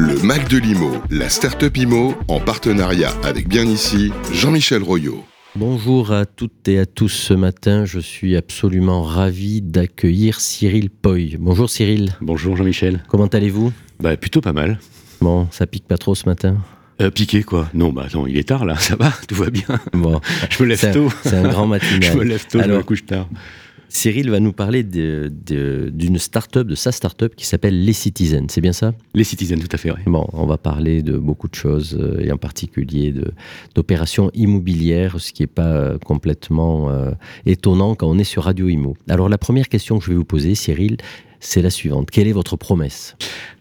Le Mac de l'IMO, la start-up IMO, en partenariat avec bien ici, Jean-Michel Royot. Bonjour à toutes et à tous. Ce matin, je suis absolument ravi d'accueillir Cyril Poy. Bonjour Cyril. Bonjour Jean-Michel. Comment allez-vous? Bah plutôt pas mal. Bon, ça pique pas trop ce matin? Euh, piqué quoi Non, bah non, il est tard là, ça va, tout va bien? Bon, je me lève tôt. C'est un grand matinal. je me lève tôt, je me couche tard. Cyril va nous parler d'une start-up, de sa start-up qui s'appelle Les Citizens, c'est bien ça? Les Citizens, tout à fait, oui. Bon, on va parler de beaucoup de choses, euh, et en particulier d'opérations immobilières, ce qui n'est pas euh, complètement euh, étonnant quand on est sur Radio Imo. Alors la première question que je vais vous poser, Cyril, c'est la suivante. Quelle est votre promesse?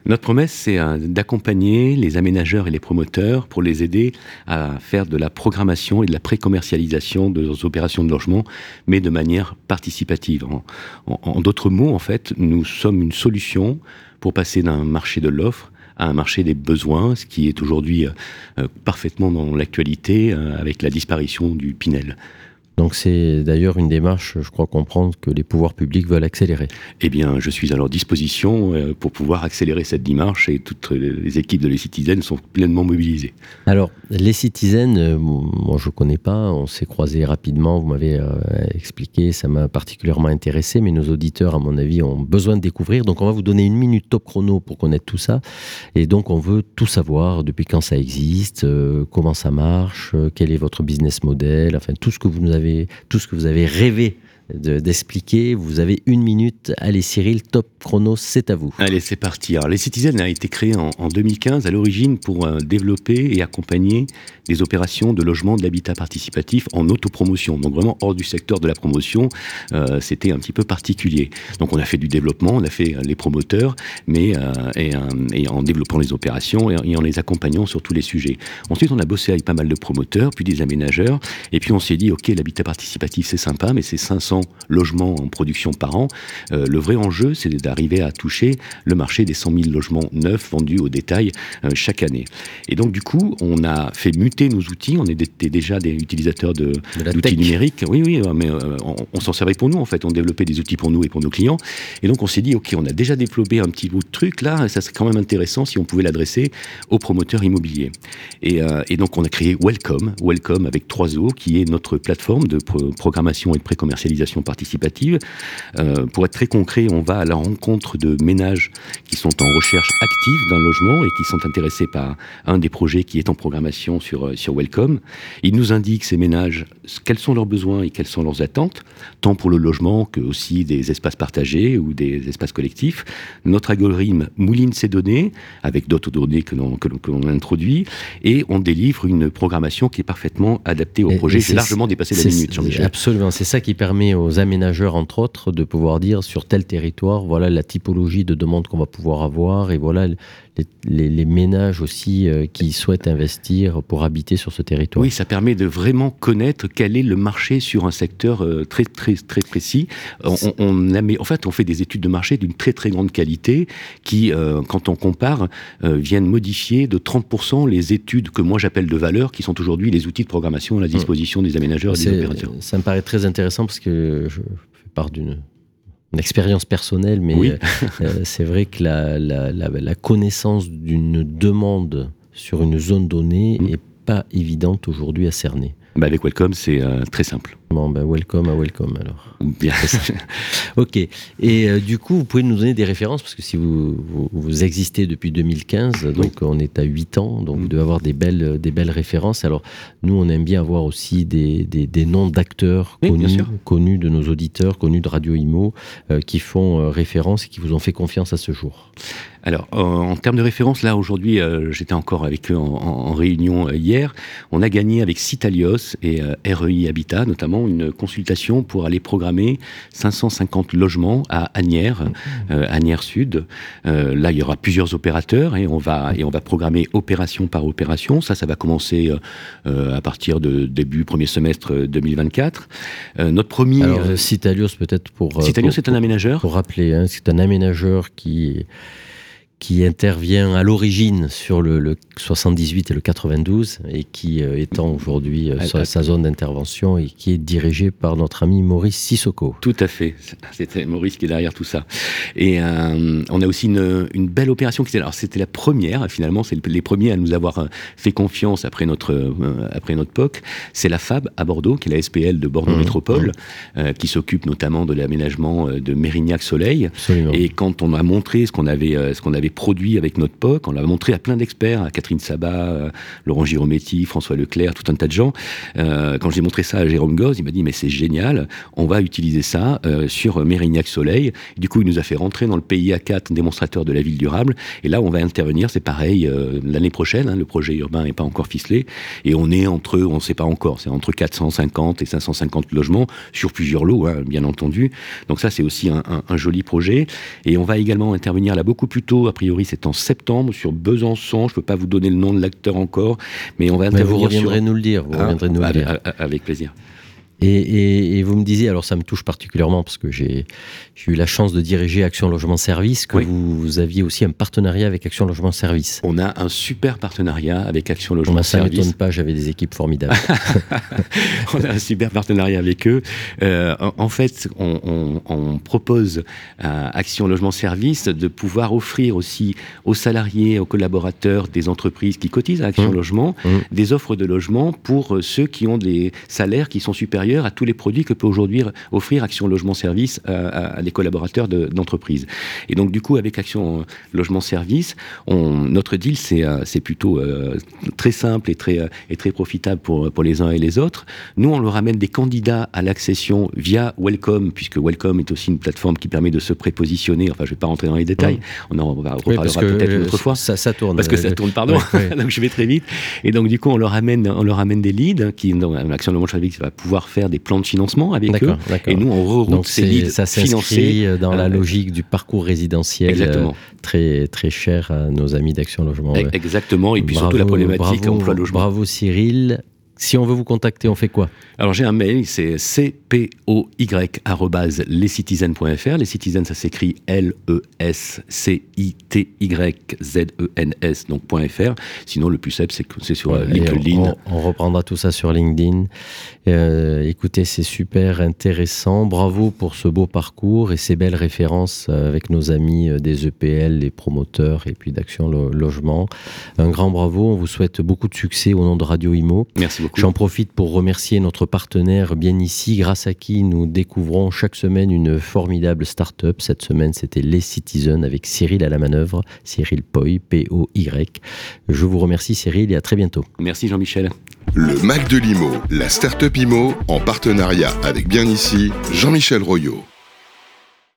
Notre promesse, c'est euh, d'accompagner les aménageurs et les promoteurs pour les aider à faire de la programmation et de la pré-commercialisation de leurs opérations de logement, mais de manière participative. En, d'autres mots, en fait, nous sommes une solution pour passer d'un marché de l'offre à un marché des besoins, ce qui est aujourd'hui euh, euh, parfaitement dans l'actualité avec la disparition du Pinel. Donc c'est d'ailleurs une démarche, je crois comprendre, que les pouvoirs publics veulent accélérer. Eh bien, je suis à leur disposition euh, pour pouvoir accélérer cette démarche et toutes les équipes de Les Citizens sont pleinement mobilisées. Alors, Les Citizens, euh, moi je ne connais pas, on s'est croisés rapidement, vous m'avez euh, expliqué, ça m'a particulièrement intéressé, mais nos auditeurs, à mon avis, ont besoin de découvrir. Donc on va vous donner une minute top chrono pour connaître tout ça. Et donc on veut tout savoir, depuis quand ça existe, comment ça marche, quel est votre business model, enfin tout ce que vous nous avez tout ce que vous avez rêvé d'expliquer. vous avez une minute. Allez Cyril, top chrono, c'est à vous. Allez, c'est parti. Alors, les Citizens a été créé en, 2015 à l'origine pour euh, développer et accompagner des opérations de logement, d'habitat participatif en autopromotion. Donc vraiment hors du secteur de la promotion, euh, c'était un petit peu particulier. Donc on a fait du développement, on a fait euh, les promoteurs, mais et, en développant les opérations et, en les accompagnant sur tous les sujets. Ensuite, on a bossé avec pas mal de promoteurs, puis des aménageurs, et puis on s'est dit, ok, l'habitat participatif c'est sympa, mais c'est 500 logements en production par an. Euh, le vrai enjeu, c'est d'arriver à toucher le marché des 100 000 logements neufs vendus au détail euh, chaque année. Et donc, du coup, on a fait muter nos outils. On était déjà des utilisateurs d'outils numériques. Oui, oui, mais euh, on, s'en servait pour nous, en fait. On développait des outils pour nous et pour nos clients. Et donc, on s'est dit, OK, on a déjà développé un petit bout de truc là, ça serait quand même intéressant si on pouvait l'adresser aux promoteurs immobiliers. Et, donc, on a créé Welcome, Welcome avec 3 O, qui est notre plateforme de programmation et de pré-commercialisation participative. Euh, pour être très concret, on va à la rencontre de ménages qui sont en recherche active d'un logement et qui sont intéressés par un des projets qui est en programmation sur, euh, sur Welcome. Ils nous indiquent, ces ménages, quels sont leurs besoins et quelles sont leurs attentes, tant pour le logement que aussi des espaces partagés ou des espaces collectifs. Notre algorithme mouline ces données avec d'autres données que l'on, que l'on introduit et on délivre une programmation qui est parfaitement adaptée au projet. J'ai largement dépassé la minute, Jean-Michel. Absolument, c'est ça qui permet aux aménageurs, entre autres, de pouvoir dire sur tel territoire, voilà la typologie de demande qu'on va pouvoir avoir et voilà les, ménages aussi euh, qui souhaitent investir pour habiter sur ce territoire. Oui, ça permet de vraiment connaître quel est le marché sur un secteur euh, très très très précis. On, en fait, on fait des études de marché d'une très très grande qualité qui, euh, quand on compare, viennent modifier de 30% les études que moi j'appelle de valeur, qui sont aujourd'hui les outils de programmation à la disposition des aménageurs et des opérateurs. Ça me paraît très intéressant parce que je fais part d'une expérience personnelle, mais euh, euh, c'est vrai que la, la, connaissance d'une demande sur une zone donnée n'est mm. pas évidente aujourd'hui à cerner. Bah avec Welcome, c'est euh, très simple. Bon, ben welcome à welcome alors. Bien. ok. Et euh, du coup, vous pouvez nous donner des références parce que si vous, vous, existez depuis 2015, donc on est à 8 ans, donc mm. vous devez avoir des belles, des belles références. Alors, nous, on aime bien avoir aussi des, des, noms d'acteurs connus, connus de nos auditeurs, connus de Radio Imo, euh, qui font euh, référence et qui vous ont fait confiance à ce jour. Alors, en termes de référence, là, aujourd'hui, j'étais encore avec eux en, en, réunion hier. On a gagné avec Citalios et REI Habitat, notamment une consultation pour aller programmer 550 logements à Agnières, euh, Agnières Sud. Euh, là, il y aura plusieurs opérateurs et on va et on va programmer opération par opération. Ça, ça va commencer euh, à partir de début premier semestre 2024. notre premier. Alors, Citalios peut-être pour. Citalios, c'est un aménageur. Pour rappeler, hein, c'est un aménageur qui qui intervient à l'origine sur le, 78 et le 92 et qui euh, étend aujourd'hui euh, sa, zone d'intervention et qui est dirigé par notre ami Maurice Sissoko. Tout à fait, c'était Maurice qui est derrière tout ça. Et euh, on a aussi une, une belle opération qui alors c'était la première finalement, c'est les premiers à nous avoir fait confiance après notre après notre POC, c'est la FAB à Bordeaux qui est la SPL de Bordeaux mmh, Métropole mmh. qui s'occupe notamment de l'aménagement de Mérignac Soleil. Et quand on a montré ce qu'on avait ce qu'on avait produit avec notre POC. On l'a montré à plein d'experts, à Catherine Sabat, euh, Laurent Girometti, François Leclerc, tout un tas de gens. Euh, quand j'ai montré ça à Jérôme Goz, il m'a dit mais c'est génial, on va utiliser ça euh, sur Mérignac Soleil. du coup, il nous a fait rentrer dans le PIA 4, démonstrateur de la ville durable. Et là, on va intervenir, c'est pareil, l'année prochaine, hein, le projet urbain n'est pas encore ficelé. Et on est entre, on ne sait pas encore, c'est entre 450 et 550 logements sur plusieurs lots, hein, bien entendu. Donc ça, c'est aussi un, un, joli projet. Et on va également intervenir là beaucoup plus tôt, priori, c'est en septembre sur Besançon. Je ne peux pas vous donner le nom de l'acteur encore, mais on va intervenir. vous reviendrez nous le dire. Vous ah, reviendrez nous le dire. Avec plaisir. Et, vous me disiez, alors ça me touche particulièrement parce que j'ai eu la chance de diriger Action Logement Service, que vous, aviez aussi un partenariat avec Action Logement Service. On a un super partenariat avec Action Logement Service. Ça ne m'étonne pas, j'avais des équipes formidables. on a un super partenariat avec eux. Euh, en, fait, on, propose à Action Logement Service de pouvoir offrir aussi aux salariés, aux collaborateurs des entreprises qui cotisent à Action mmh. Logement, mmh. des offres de logement pour ceux qui ont des salaires qui sont supérieurs à tous les produits que peut aujourd'hui offrir Action Logement Service euh, à, des collaborateurs d'entreprise. et donc du coup, avec Action Logement Service, on, notre deal c'est euh, plutôt euh, très simple et très et très profitable pour pour les uns et les autres. Nous, on leur amène des candidats à l'accession via Welcome, puisque Welcome est aussi une plateforme qui permet de se prépositionner. Enfin, je vais pas rentrer dans les détails. On en reparlera peut-être une autre fois. Ça, ça tourne. Parce que ça tourne, pardon. donc je vais très vite. Et donc du coup, on leur amène on leur amène des leads qui, dans Action Logement Service va pouvoir faire des plans de financement avec eux. Et nous, on reroute ces leads ça financés. dans la euh, logique du parcours résidentiel euh, très, très cher à nos amis d'Action Logement. Exactement. Et puis surtout la problématique emploi-logement. Bravo Cyril. Si on veut vous contacter, on fait quoi? Alors j'ai un mail, c'est cpoy@lescitizens.fr. Les citizens, ça s'écrit L-E-S-C-I-T-Y-Z-E-N-S, donc .fr. Sinon, le plus simple, c'est que c'est sur euh, LinkedIn. On, reprendra tout ça sur LinkedIn. Euh, écoutez, c'est super intéressant. Bravo pour ce beau parcours et ces belles références euh, avec nos amis des EPL, les promoteurs et puis d'Action Logement. Un grand bravo. On vous souhaite beaucoup de succès au nom de Radio Imo. Merci beaucoup. J'en profite pour remercier notre partenaire bien ici, grâce à qui nous découvrons chaque semaine une formidable start-up. Cette semaine, c'était Les Citizens avec Cyril à la manœuvre, Cyril Poy, P-O-Y. Je vous remercie Cyril et à très bientôt. Merci Jean-Michel. Le Mac de l'IMO, la start-up IMO, en partenariat avec bien ici, Jean-Michel Royot.